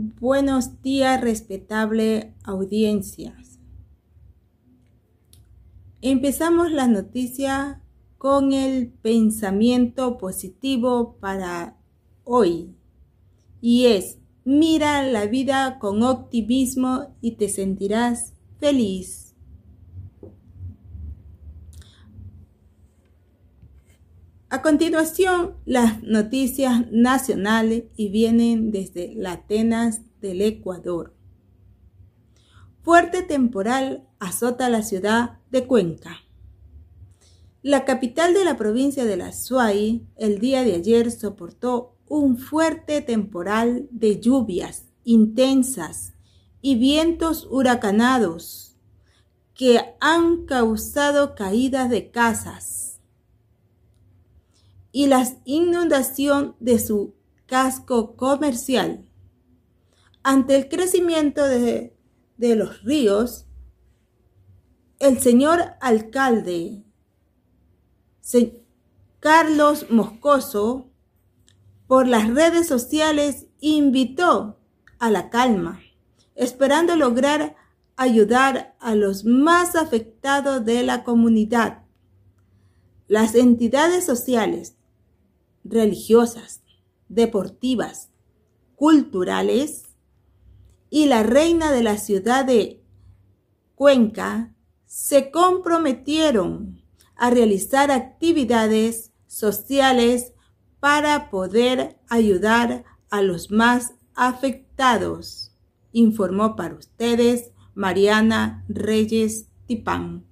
Buenos días, respetable audiencia. Empezamos la noticia con el pensamiento positivo para hoy. Y es, mira la vida con optimismo y te sentirás feliz. A continuación, las noticias nacionales y vienen desde la Atenas del Ecuador. Fuerte temporal azota la ciudad de Cuenca. La capital de la provincia de la Suay el día de ayer soportó un fuerte temporal de lluvias intensas y vientos huracanados que han causado caídas de casas y la inundación de su casco comercial. Ante el crecimiento de, de los ríos, el señor alcalde Carlos Moscoso por las redes sociales invitó a la calma, esperando lograr ayudar a los más afectados de la comunidad. Las entidades sociales, religiosas, deportivas, culturales y la reina de la ciudad de Cuenca se comprometieron a realizar actividades sociales para poder ayudar a los más afectados, informó para ustedes Mariana Reyes Tipán.